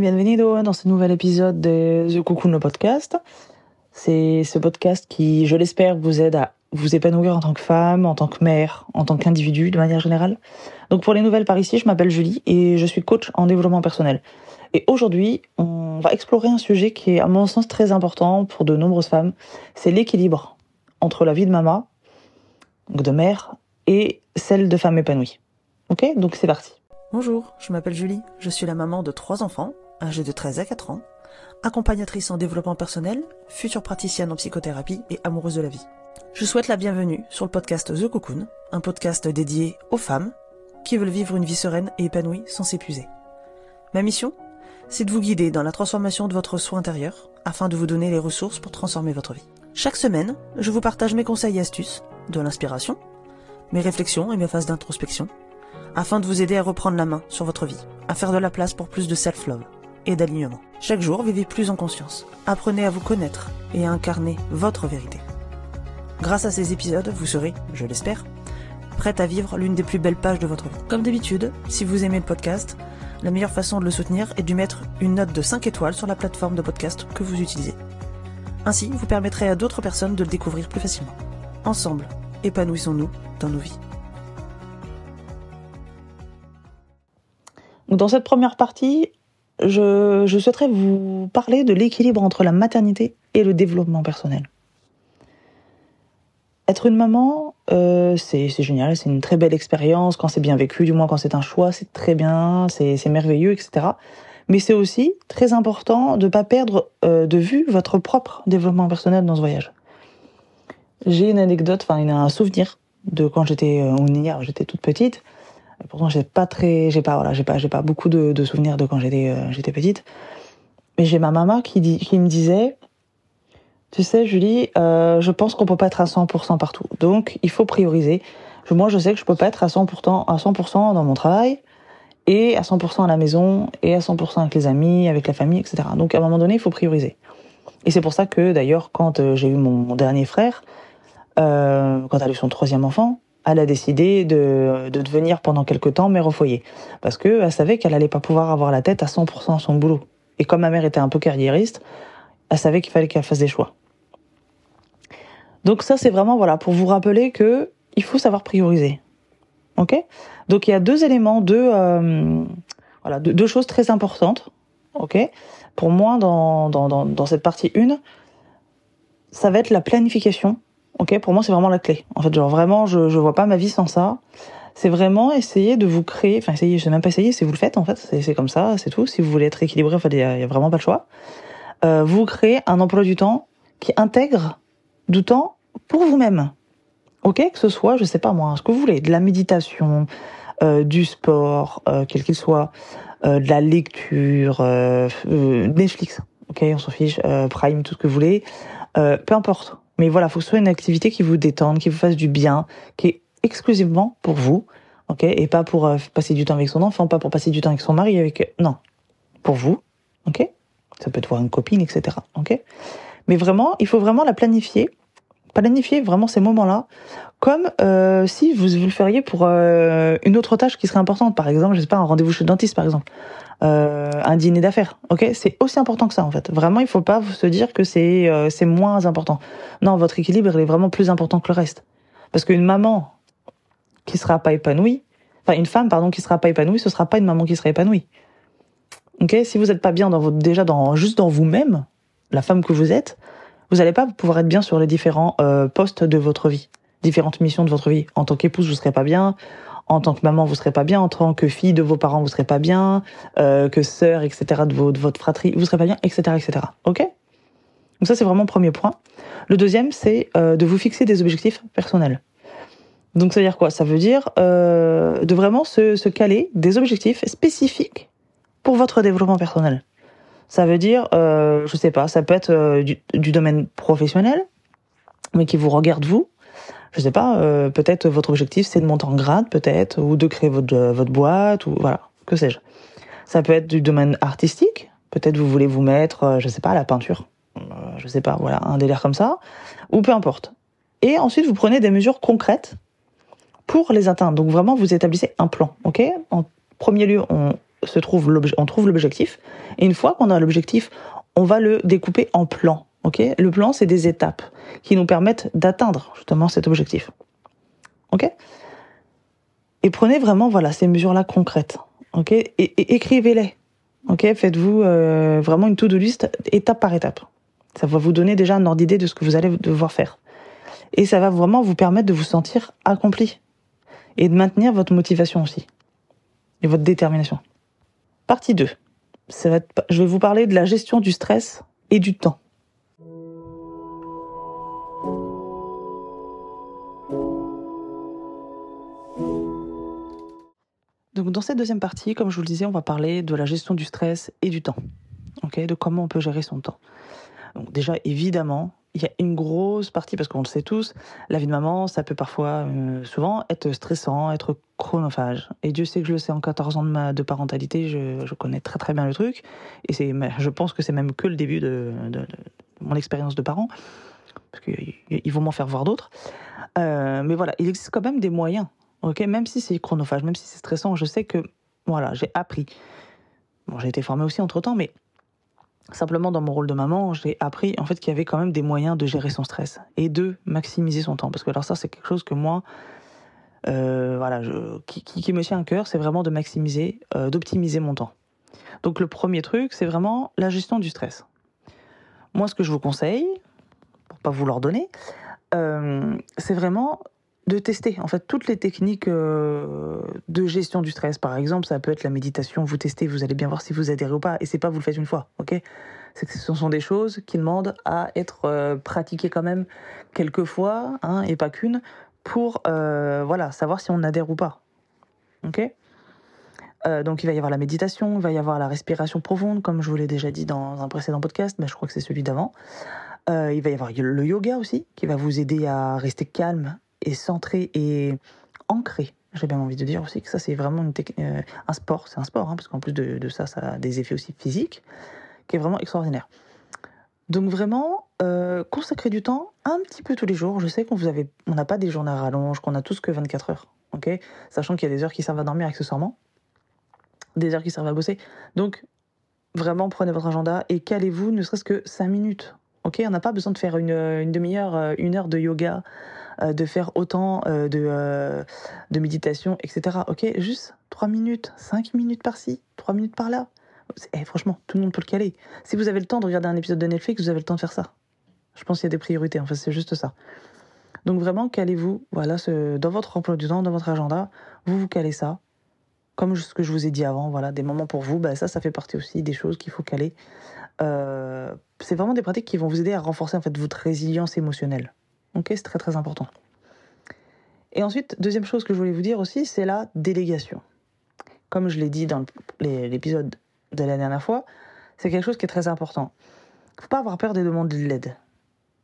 Hola, bienvenido dans ce nouvel épisode de The Cocoon le podcast. C'est ce podcast qui, je l'espère, vous aide à vous épanouir en tant que femme, en tant que mère, en tant qu'individu de manière générale. Donc pour les nouvelles par ici, je m'appelle Julie et je suis coach en développement personnel. Et aujourd'hui, on va explorer un sujet qui est à mon sens très important pour de nombreuses femmes, c'est l'équilibre entre la vie de maman, donc de mère, et celle de femme épanouie. Ok? Donc c'est parti. Bonjour, je m'appelle Julie, je suis la maman de trois enfants, âgés de 13 à 4 ans, accompagnatrice en développement personnel, future praticienne en psychothérapie et amoureuse de la vie. Je souhaite la bienvenue sur le podcast The Cocoon, un podcast dédié aux femmes qui veulent vivre une vie sereine et épanouie sans s'épuiser. Ma mission C'est de vous guider dans la transformation de votre soi intérieur afin de vous donner les ressources pour transformer votre vie. Chaque semaine, je vous partage mes conseils et astuces, de l'inspiration, mes réflexions et mes phases d'introspection afin de vous aider à reprendre la main sur votre vie, à faire de la place pour plus de self-love et d'alignement. Chaque jour, vivez plus en conscience. Apprenez à vous connaître et à incarner votre vérité. Grâce à ces épisodes, vous serez, je l'espère, prête à vivre l'une des plus belles pages de votre vie. Comme d'habitude, si vous aimez le podcast, la meilleure façon de le soutenir est de mettre une note de 5 étoiles sur la plateforme de podcast que vous utilisez. Ainsi, vous permettrez à d'autres personnes de le découvrir plus facilement. Ensemble, épanouissons-nous dans nos vies. Dans cette première partie, je, souhaiterais vous parler de l'équilibre entre la maternité et le développement personnel. Être une maman, euh, c'est génial, c'est une très belle expérience quand c'est bien vécu, du moins quand c'est un choix, c'est très bien, c'est merveilleux, etc. Mais c'est aussi très important de ne pas perdre euh, de vue votre propre développement personnel dans ce voyage. J'ai une anecdote, enfin un souvenir de quand j'étais euh, j'étais toute petite. Pourtant, j'ai pas très, j'ai pas, voilà, j'ai pas, j'ai pas beaucoup de, souvenirs de quand j'étais, euh, j'étais petite. Mais j'ai ma maman qui dit, qui me disait, tu sais, Julie, euh, je pense qu'on peut pas être à 100% partout. Donc, il faut prioriser. Moi, je sais que je peux pas être à 100%, à 100% dans mon travail et à 100% à la maison et à 100% avec les amis, avec la famille, etc. Donc, à un moment donné, il faut prioriser. Et c'est pour ça que, d'ailleurs, quand euh, j'ai eu mon, dernier frère, quand elle a eu son troisième enfant, elle a décidé de, de devenir pendant quelques temps mère au foyer. Parce que elle savait qu'elle allait pas pouvoir avoir la tête à 100% à son boulot. Et comme ma mère était un peu carriériste, elle savait qu'il fallait qu'elle fasse des choix. Donc ça, c'est vraiment, voilà, pour vous rappeler que il faut savoir prioriser. Ok? Donc il y a deux éléments, deux, euh, voilà, deux, choses très importantes. Ok? Pour moi, dans, dans, dans, dans cette partie 1, ça va être la planification Ok, pour moi c'est vraiment la clé. En fait, genre vraiment, je je vois pas ma vie sans ça. C'est vraiment essayer de vous créer, enfin essayer, je sais même pas essayer, c'est vous le faites en fait, c'est comme ça, c'est tout. Si vous voulez être équilibré, en il y, a vraiment pas le choix. Euh, vous créez un emploi du temps qui intègre du temps pour vous-même. Ok, que ce soit, je sais pas moi, ce que vous voulez, de la méditation, euh, du sport, euh, quel qu'il soit, euh, de la lecture, euh, euh, Netflix, ok, on s'en fiche, Prime, tout ce que vous voulez, peu importe. Mais voilà, faut que ce soit une activité qui vous détende, qui vous fasse du bien, qui est exclusivement pour vous, ok, et pas pour euh, passer du temps avec son enfant, pas pour passer du temps avec son mari, avec non, pour vous, ok. Ça peut être voir une copine, etc. Ok. Mais vraiment, il faut vraiment la planifier, planifier vraiment ces moments-là, comme euh, si vous, le feriez pour euh, une autre tâche qui serait importante. Par exemple, je sais pas, un rendez-vous chez le dentiste, par exemple euh, un dîner d'affaires. Ok, c'est aussi important que ça en fait. Vraiment, il faut pas se dire que c'est euh, c'est moins important. Non, votre équilibre il est vraiment plus important que le reste. Parce qu'une maman qui sera pas épanouie, enfin une femme pardon qui sera pas épanouie, ce sera pas une maman qui sera épanouie. Ok, si vous êtes pas bien dans votre déjà dans juste dans vous-même, la femme que vous êtes, vous n'allez pas pouvoir être bien sur les différents euh, postes de votre vie, différentes missions de votre vie. En tant qu'épouse, vous serez pas bien en tant que maman, vous serez pas bien, en tant que fille de vos parents, vous serez pas bien, euh, que sœur, etc., de, votre fratrie, vous serez pas bien, etc., etc. Ok? Donc ça, c'est vraiment le premier point. Le deuxième, c'est euh, de vous fixer des objectifs personnels. Donc ça veut dire quoi? Ça veut dire de vraiment se caler des objectifs spécifiques pour votre développement personnel. Ça veut dire, euh, je sais pas, ça peut être euh, du, domaine professionnel, mais qui vous regarde vous, je sais pas, euh, peut-être votre objectif c'est de monter en grade, peut-être, ou de créer votre, euh, votre boîte, ou voilà, que sais-je. Ça peut être du domaine artistique, peut-être vous voulez vous mettre, je sais pas, à la peinture, je sais pas, voilà, un délire comme ça, ou peu importe. Et ensuite vous prenez des mesures concrètes pour les atteindre. Donc vraiment vous établissez un plan, ok? En premier lieu, on, trouve on trouve l'objectif. Et une fois qu'on a l'objectif, on va le découper en plans. Ok? Le plan, c'est des étapes qui nous permettent d'atteindre justement cet objectif. Ok? Et prenez vraiment voilà ces mesures-là concrètes. Ok? Et, et écrivez-les. Ok? Faites-vous euh, vraiment une to-do list étape par étape. Ça va vous donner déjà un ordre d'idée de ce que vous allez devoir faire. Et ça va vraiment vous permettre de vous sentir accompli et de maintenir votre motivation aussi et votre détermination. Partie 2. Ça va être, je vais vous parler de la gestion du stress et du temps. Dans cette deuxième partie, comme je vous le disais, on va parler de la gestion du stress et du temps. de comment on peut gérer son temps. Déjà, évidemment, il y a une grosse partie, parce qu'on le sait tous, la vie de maman, ça peut parfois, euh, souvent, être stressant, être chronophage. Et Dieu sait que je le sais, en 14 ans de, parentalité, je, connais très très bien le truc. Et c'est, je pense que c'est même que le début de, mon expérience de parent, parce qu'ils vont m'en faire voir d'autres. Euh, mais voilà, il existe quand même des moyens, Même si c'est chronophage, même si c'est stressant, je sais que, voilà, j'ai appris. Bon, j'ai été formée aussi entre-temps, mais Simplement, dans mon rôle de maman, j'ai appris en fait qu'il y avait quand même des moyens de gérer son stress et de maximiser son temps. Parce que alors ça, c'est quelque chose que moi, euh, voilà, qui, me tient à cœur, c'est vraiment de maximiser, euh, d'optimiser mon temps. Donc le premier truc, c'est vraiment la gestion du stress. Moi, ce que je vous conseille, pour pas vous l'ordonner, euh, c'est vraiment de tester en fait toutes les techniques euh, de gestion du stress. Par exemple, ça peut être la méditation. Vous testez, vous allez bien voir si vous adhérez ou pas. Et c'est pas vous le faites une fois, ok? C'est que ce sont des choses qui demandent à être euh, pratiquées quand même quelques fois, hein, et pas qu'une, pour euh, voilà savoir si on adhère ou pas, donc il va y avoir la méditation, il va y avoir la respiration profonde, comme je vous l'ai déjà dit dans un précédent podcast, mais je crois que c'est celui d'avant. il va y avoir le yoga aussi, qui va vous aider à rester calme et centré et ancré. J'ai bien envie de dire aussi que ça, c'est vraiment euh, un sport. C'est un sport, hein, parce qu'en plus de, de, ça, ça a des effets aussi physiques, qui est vraiment extraordinaire. Donc vraiment, euh, consacrer du temps un petit peu tous les jours. Je sais qu'on vous on n'a pas des journées à rallonge, qu'on a tous que 24 heures, ok? Sachant qu'il y a des heures qui servent à dormir accessoirement, des heures qui servent à bosser. Donc vraiment, prenez votre agenda et calez-vous, ne serait-ce que 5 minutes, ok On n'a pas besoin de faire une, une demi-heure, une heure de yoga de faire autant de, de méditation, etc. Ok, juste 3 minutes, 5 minutes par-ci, 3 minutes par-là. Eh, franchement, tout le monde peut le caler. Si vous avez le temps de regarder un épisode de Netflix, vous avez le temps de faire ça. Je pense qu'il y a des priorités, en fait, c'est juste ça. Donc vraiment, calez-vous, voilà, dans votre emploi du temps, dans votre agenda, vous vous calez ça. Comme ce que je vous ai dit avant, voilà, des moments pour vous, bah, ça, ça fait partie aussi des choses qu'il faut caler. Euh, c'est vraiment des pratiques qui vont vous aider à renforcer en fait votre résilience émotionnelle. Ok, c'est très très important. Et ensuite, deuxième chose que je voulais vous dire aussi, c'est la délégation. Comme je l'ai dit dans l'épisode de la dernière fois, c'est quelque chose qui est très important. Il faut pas avoir peur des demandes de l'aide.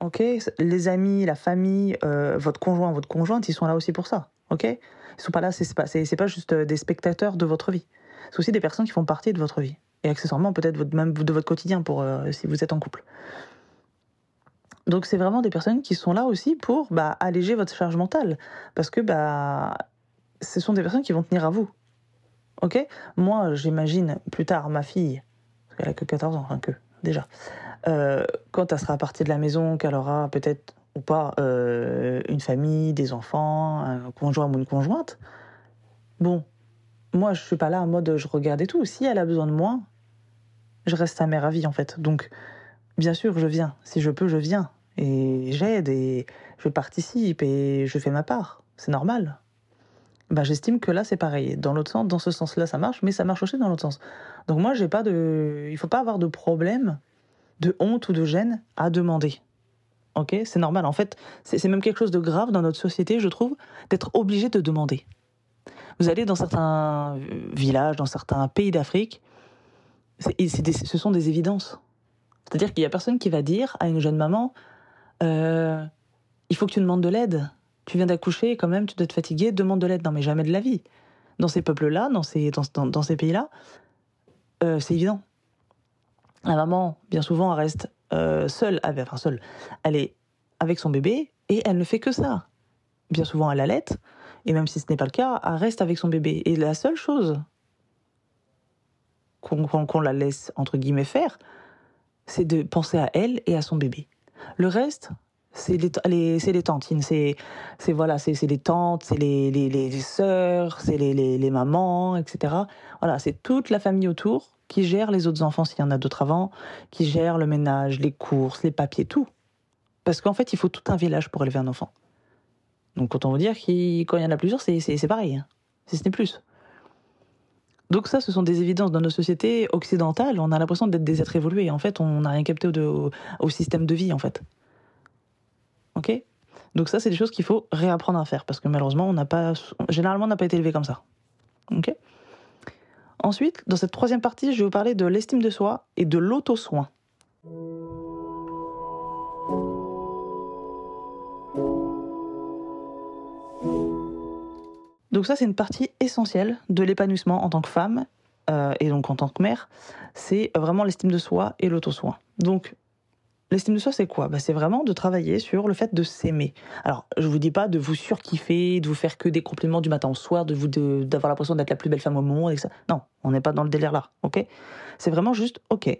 Ok, les amis, la famille, euh, votre conjoint, votre conjointe, ils sont là aussi pour ça. Ok, ils sont pas là, c'est pas, pas juste des spectateurs de votre vie. C'est aussi des personnes qui font partie de votre vie et accessoirement peut-être même de votre quotidien pour euh, si vous êtes en couple. Donc c'est vraiment des personnes qui sont là aussi pour bah, alléger votre charge mentale. Parce que bah, ce sont des personnes qui vont tenir à vous. Ok? Moi, j'imagine plus tard ma fille, parce qu'elle a que 14 ans, enfin que, déjà, euh, quand elle sera partie de la maison, qu'elle aura peut-être ou pas euh, une famille, des enfants, un conjoint ou une conjointe, bon, moi je suis pas là en mode je regarde et tout. Si elle a besoin de moi, je reste à vie en fait. Donc, bien sûr, je viens. Si je peux, je viens et j'aide et je participe et je fais ma part. C'est normal. Bah, j'estime que là c'est pareil. Dans l'autre sens, dans ce sens-là, ça marche, mais ça marche aussi dans l'autre sens. Donc moi, j'ai pas de, il faut pas avoir de problème, de honte ou de gêne à demander. Ok, c'est normal. En fait, c'est même quelque chose de grave dans notre société, je trouve, d'être obligé de demander. Vous allez dans certains villages, dans certains pays d'Afrique, ce sont des évidences. C'est-à-dire qu'il y a personne qui va dire à une jeune maman, euh, il faut que tu demandes de l'aide. Tu viens d'accoucher, quand même, tu dois te fatiguer, demande de l'aide. Non, mais jamais de la vie. Dans ces peuples-là, dans ces, pays-là, euh, c'est évident. La maman, bien souvent, reste euh, seule, enfin seule, elle est avec son bébé et elle ne fait que ça. Bien souvent, elle allait, et même si ce n'est pas le cas, elle reste avec son bébé. Et la seule chose qu'on la laisse entre guillemets faire, c'est de penser à elle et à son bébé. Le reste, c'est les, les c'est voilà, les tantes, c'est les les sœurs, c'est les mamans, etc. Voilà, c'est toute la famille autour qui gère les autres enfants s'il y en a d'autres avant, qui gère le ménage, les courses, les papiers, tout. Parce qu'en fait, il faut tout un village pour élever un enfant. Donc autant vous dire qu'il quand il y en a plusieurs, c'est pareil, hein. si ce n'est plus. Donc ça, ce sont des évidences dans nos sociétés occidentales. On a l'impression d'être des êtres évolués. En fait, on n'a rien capté au, au, système de vie, en fait. Ok? Donc ça, c'est des choses qu'il faut réapprendre à faire parce que malheureusement, on n'a pas, généralement, on n'a pas été élevé comme ça. Ok? Ensuite, dans cette troisième partie, je vais vous parler de l'estime de soi et de l'auto-soin. Donc ça, c'est une partie essentielle de l'épanouissement en tant que femme euh, et donc en tant que mère. C'est vraiment l'estime de soi et l'auto-soin. Donc L'estime de soi, c'est quoi? Bah, C'est vraiment de travailler sur le fait de s'aimer. Alors, je vous dis pas de vous surkiffer, de vous faire que des compliments du matin au soir, de vous d'avoir l'impression d'être la plus belle femme au monde. Et ça. Non, on n'est pas dans le délire là, ok? C'est vraiment juste, ok,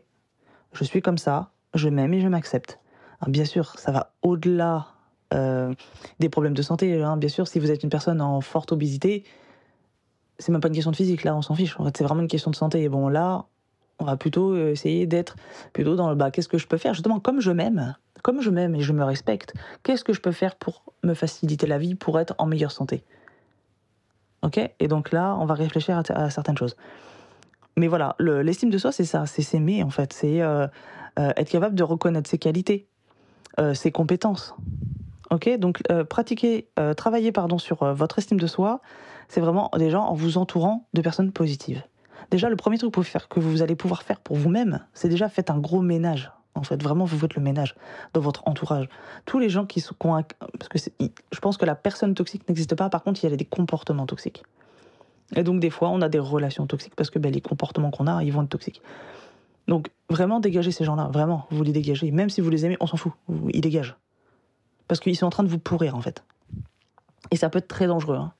je suis comme ça, je m'aime et je m'accepte. Bien sûr, ça va au-delà euh, des problèmes de santé. Hein. Bien sûr, si vous êtes une personne en forte obésité, c'est même pas une question de physique, là, on s'en fiche. En fait, c'est vraiment une question de santé. Et bon, là, on va plutôt essayer d'être plutôt dans le bas. Qu'est-ce que je peux faire? Justement, comme je m'aime, comme je m'aime et je me respecte, qu'est-ce que je peux faire pour me faciliter la vie, pour être en meilleure santé? Ok? Et donc là, on va réfléchir à, certaines choses. Mais voilà, l'estime de soi, c'est ça, c'est s'aimer en fait, c'est euh, euh, être capable de reconnaître ses qualités, ses compétences. Ok, donc pratiquer, travailler pardon sur votre estime de soi, c'est vraiment déjà en vous entourant de personnes positives. Déjà, le premier truc que vous, allez pouvoir faire pour vous-même, c'est déjà faites un gros ménage. En fait, vraiment, vous faites le ménage dans votre entourage. Tous les gens qui sont... Parce que je pense que la personne toxique n'existe pas, par contre, il y a des comportements toxiques. Et donc, des fois, on a des relations toxiques parce que ben, les comportements qu'on a, ils vont être toxiques. Donc, vraiment, dégagez ces gens-là. Vraiment, vous les dégagez. Même si vous les aimez, on s'en fout. Ils dégagent. Parce qu'ils sont en train de vous pourrir, en fait. Et ça peut être très dangereux. Hein.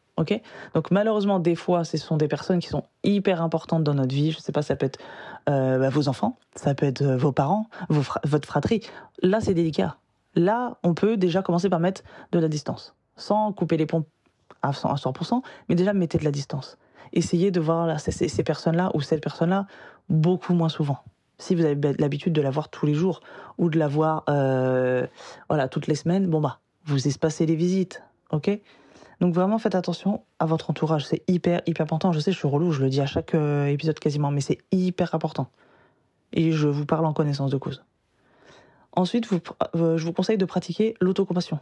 Donc malheureusement, des fois, ce sont des personnes qui sont hyper importantes dans notre vie. Je sais pas, ça peut être euh, bah, vos enfants, ça peut être euh, vos parents, votre fratrie. Là, c'est délicat. Là, on peut déjà commencer par mettre de la distance, sans couper les ponts à 100%, mais déjà mettez de la distance. Essayez de voir là, ces, personnes-là ou cette personne-là beaucoup moins souvent. Si vous avez l'habitude de la voir tous les jours ou de la voir euh, voilà, toutes les semaines, bon bah, vous espacez les visites, ok? Donc vraiment faites attention à votre entourage, c'est hyper hyper important. Je sais, je suis relou, je le dis à chaque euh, épisode quasiment, mais c'est hyper important. Et je vous parle en connaissance de cause. Ensuite, euh, je vous conseille de pratiquer l'autocompassion.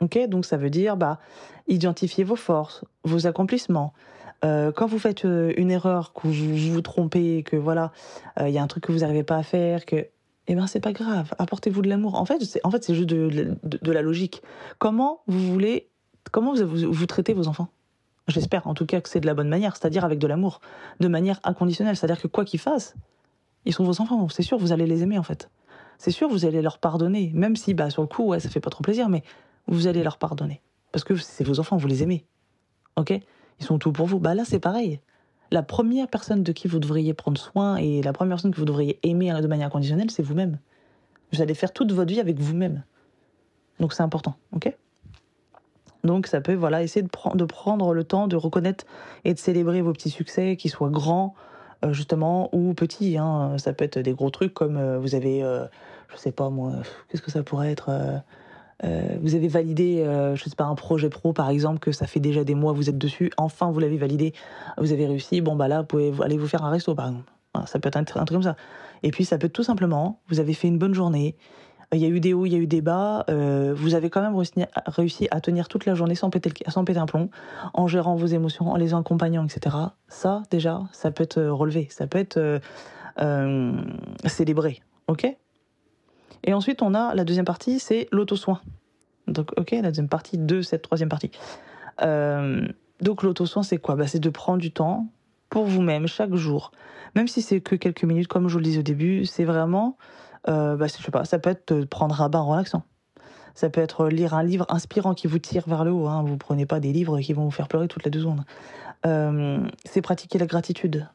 Ok, donc ça veut dire bah identifier vos forces, vos accomplissements. Euh, quand vous faites une erreur, que vous vous trompez, que voilà, il y a un truc que vous n'arrivez pas à faire, que eh ben c'est pas grave, apportez-vous de l'amour. En fait, c'est en fait c'est juste de, de, la logique. Comment vous voulez Comment vous, vous, traitez vos enfants? J'espère en tout cas que c'est de la bonne manière, c'est-à-dire avec de l'amour, de manière inconditionnelle, c'est-à-dire que quoi qu'ils fassent, ils sont vos enfants, c'est sûr, vous allez les aimer en fait. C'est sûr, vous allez leur pardonner, même si bah sur le coup, ouais, ça fait pas trop plaisir, mais vous allez leur pardonner parce que c'est vos enfants, vous les aimez. OK? Ils sont tout pour vous. Bah là, c'est pareil. La première personne de qui vous devriez prendre soin et la première personne que vous devriez aimer de manière inconditionnelle, c'est vous-même. Vous allez faire toute votre vie avec vous-même. Donc c'est important, OK? Donc ça peut voilà essayer de, prendre de prendre le temps de reconnaître et de célébrer vos petits succès, qu'ils soient grands euh, justement ou petits. Hein. Ça peut être des gros trucs comme euh, vous avez, euh, je sais pas moi, qu'est-ce que ça pourrait être vous avez validé, je sais pas, un projet pro par exemple, que ça fait déjà des mois vous êtes dessus, enfin vous l'avez validé, vous avez réussi, bon bah là vous pouvez aller vous faire un resto par exemple. ça peut être un, truc comme ça. Et puis ça peut être tout simplement, vous avez fait une bonne journée, il y a eu des hauts, il y a eu des bas. Euh, vous avez quand même réussi à tenir toute la journée sans péter, sans péter un plomb, en gérant vos émotions, en les accompagnant, etc. Ça, déjà, ça peut être relevé, ça peut être euh, euh, célébré. Ok? Et ensuite, on a la deuxième partie, c'est l'auto-soin. Donc, ok, la deuxième partie de cette troisième partie. donc, l'auto-soin, c'est quoi? Bah, C'est de prendre du temps pour vous-même chaque jour. Même si c'est que quelques minutes, comme je vous le disais au début, c'est vraiment euh, bah, je sais pas, ça peut être prendre un bain relaxant. Ça peut être lire un livre inspirant qui vous tire vers le haut. Hein. Vous prenez pas des livres qui vont vous faire pleurer toutes les deux secondes. Euh, c'est pratiquer la gratitude.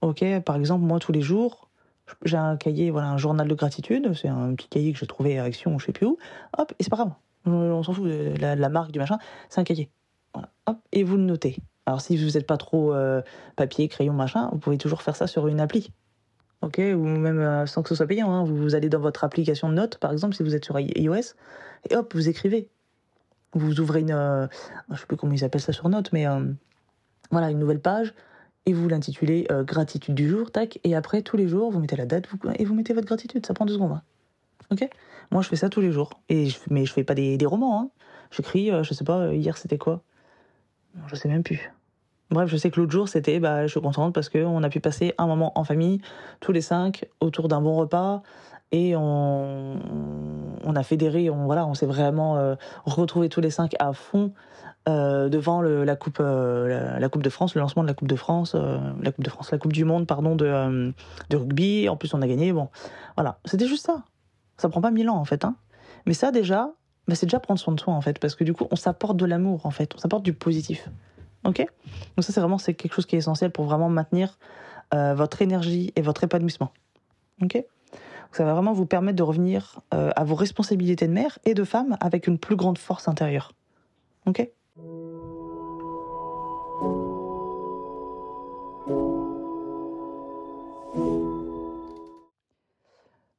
Ok, par exemple, moi tous les jours, j'ai un cahier, voilà, un journal de gratitude. C'est un petit cahier que j'ai trouvé à Action ou je sais plus où. Hop, et c'est pas grave. On s'en fout de la, marque du machin. C'est un cahier. Hop, et vous le notez. Alors si vous n'êtes pas trop euh, papier, crayon, machin, vous pouvez toujours faire ça sur une appli. Ok, ou même euh, sans que ce soit payant. Hein. Vous allez dans votre application de notes, par exemple, si vous êtes sur iOS, et hop, vous écrivez. Vous ouvrez une, euh, je sais plus comment ils appellent ça sur notes, mais voilà, une nouvelle page et vous l'intitulez euh, gratitude du jour, tac, et après tous les jours vous mettez la date et vous mettez votre gratitude, ça prend deux secondes. Hein. Ok? Moi je fais ça tous les jours, et je, mais je fais pas des, romans. Hein. J'écris, euh, je sais pas, euh, hier c'était quoi? Je sais même plus. Bref, je sais que l'autre jour c'était, bah, je suis contente parce qu'on a pu passer un moment en famille, tous les cinq, autour d'un bon repas, et on, on a fédéré, on voilà, on s'est vraiment euh, retrouvés tous les cinq à fond euh, devant la coupe, euh, la, coupe de France, le lancement de la coupe de France, euh, la coupe de France, la coupe du monde, pardon, de, rugby. En plus, on a gagné. Bon, voilà, c'était juste ça. Ça prend pas mille ans en fait, hein. Mais ça déjà, bah, c'est déjà prendre soin de soi en fait, parce que du coup, on s'apporte de l'amour en fait, on s'apporte du positif. Ok? Donc ça, c'est vraiment c'est quelque chose qui est essentiel pour vraiment maintenir votre énergie et votre épanouissement. Ok? Ça va vraiment vous permettre de revenir à vos responsabilités de mère et de femme avec une plus grande force intérieure. Ok?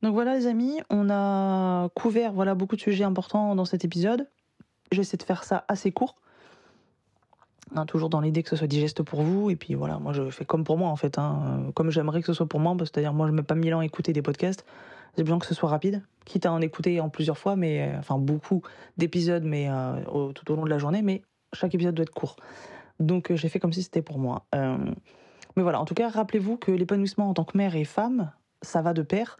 Donc voilà les amis, on a couvert voilà beaucoup de sujets importants dans cet épisode. J'essaie de faire ça assez court toujours dans l'idée que ce soit digeste pour vous. Et puis voilà, moi je fais comme pour moi en fait, hein, comme j'aimerais que ce soit pour moi. C'est-à-dire moi je mets pas mille ans à écouter des podcasts. J'ai besoin que ce soit rapide, quitte à en écouter en plusieurs fois, mais euh, enfin beaucoup d'épisodes, mais euh, tout au long de la journée. Mais chaque épisode doit être court. Donc j'ai fait comme si c'était pour moi. mais voilà, en tout cas, rappelez-vous que l'épanouissement en tant que mère et femme, ça va de pair,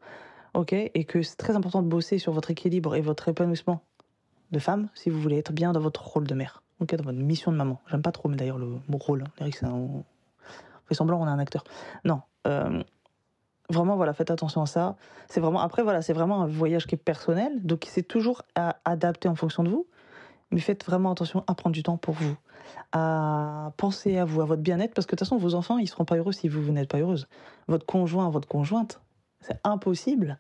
ok, et que c'est très important de bosser sur votre équilibre et votre épanouissement de femme si vous voulez être bien dans votre rôle de mère ok, dans votre mission de maman. J'aime pas trop, mais d'ailleurs, le mot rôle. C'est on fait semblant, on est un acteur. Non. Euh, vraiment, voilà, faites attention à ça. C'est vraiment, après, voilà, c'est vraiment un voyage qui est personnel, donc c'est toujours à adapter en fonction de vous. Mais faites vraiment attention à prendre du temps pour vous, à penser à vous, à votre bien-être, parce que de toute façon, vos enfants, ils seront pas heureux si vous, vous n'êtes pas heureuse. Votre conjoint, votre conjointe, c'est impossible.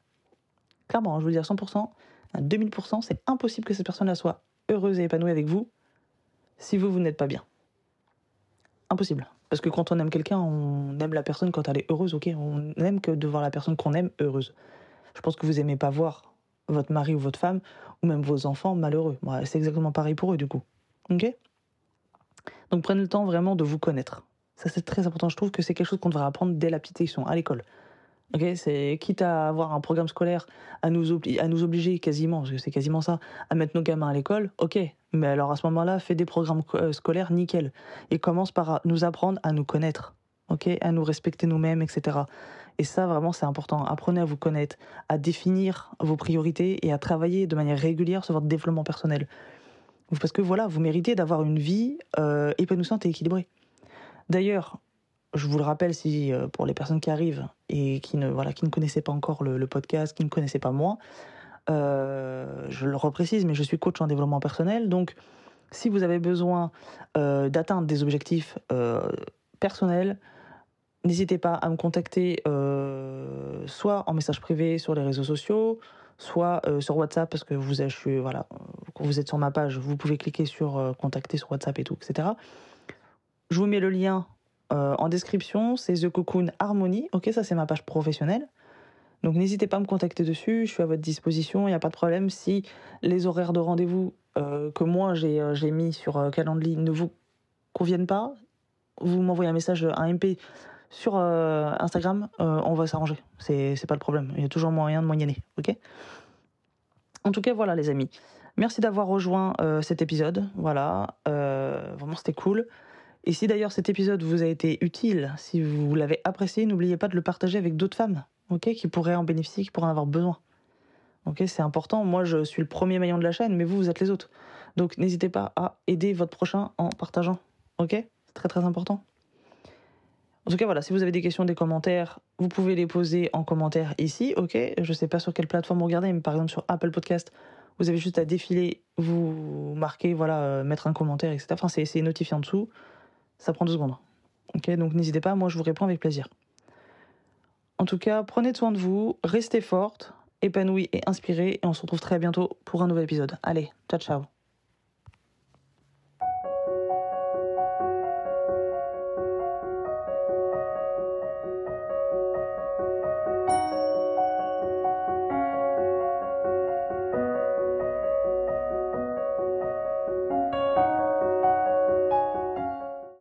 Clairement, je veux dire 100%, à 2000%, c'est impossible que cette personne-là soit heureuse et épanouie avec vous si vous, vous n'êtes pas bien. Impossible. Parce que quand on aime quelqu'un, on aime la personne quand elle est heureuse, ok? On aime que de voir la personne qu'on aime heureuse. Je pense que vous aimez pas voir votre mari ou votre femme, ou même vos enfants malheureux. c'est exactement pareil pour eux, du coup. Ok? Donc prenez le temps vraiment de vous connaître. Ça, c'est très important. Je trouve que c'est quelque chose qu'on devrait apprendre dès la petite section, à l'école. Ok, c'est quitte à avoir un programme scolaire, à nous, à nous obliger quasiment, parce que c'est quasiment ça, à mettre nos gamins à l'école, ok. Mais alors à ce moment-là, fais des programmes euh, scolaires nickel. Et commence par nous apprendre à nous connaître, ok, à nous respecter nous-mêmes, etc. Et ça, vraiment, c'est important. Apprenez à vous connaître, à définir vos priorités et à travailler de manière régulière sur votre développement personnel. Parce que voilà, vous méritez d'avoir une vie euh, épanouissante et équilibrée. D'ailleurs, je vous le rappelle, si euh, pour les personnes qui arrivent et qui ne voilà qui ne connaissaient pas encore le, podcast, qui ne connaissaient pas moi, euh, je le reprécise, mais je suis coach en développement personnel, donc si vous avez besoin euh, d'atteindre des objectifs euh, personnels, n'hésitez pas à me contacter soit en message privé sur les réseaux sociaux, soit sur WhatsApp parce que vous êtes, sur ma page, vous pouvez cliquer sur contacter sur WhatsApp et tout, etc. Je vous mets le lien en description, c'est The Cocoon Harmony. Ok, ça c'est ma page professionnelle. Donc n'hésitez pas à me contacter dessus, je suis à votre disposition, il n'y a pas de problème. Si les horaires de rendez-vous euh, que moi j'ai euh, mis sur Calendly ne vous conviennent pas, vous m'envoyez un message, un MP sur Instagram, on va s'arranger. C'est pas le problème, il y a toujours moyen de moyenner, En tout cas, voilà les amis. Merci d'avoir rejoint cet épisode, voilà, vraiment c'était cool. Et si d'ailleurs cet épisode vous a été utile, si vous l'avez apprécié, n'oubliez pas de le partager avec d'autres femmes, ok, qui pourraient en bénéficier, qui pourraient en avoir besoin. Ok, c'est important. Moi, je suis le premier maillon de la chaîne, mais vous, vous êtes les autres. Donc, n'hésitez pas à aider votre prochain en partageant. Ok, c'est très très important. En tout cas, voilà, si vous avez des questions, des commentaires, vous pouvez les poser en commentaire ici, ok Je sais pas sur quelle plateforme vous regardez, mais par exemple sur Apple Podcast, vous avez juste à défiler, vous marquer, voilà, euh, mettre un commentaire, etc. Enfin, c'est notifié en dessous ça prend deux secondes. Ok, donc n'hésitez pas, moi je vous réponds avec plaisir. En tout cas, prenez soin de vous, restez forte, épanouie et inspirée, et on se retrouve très bientôt pour un nouvel épisode. Allez, ciao ciao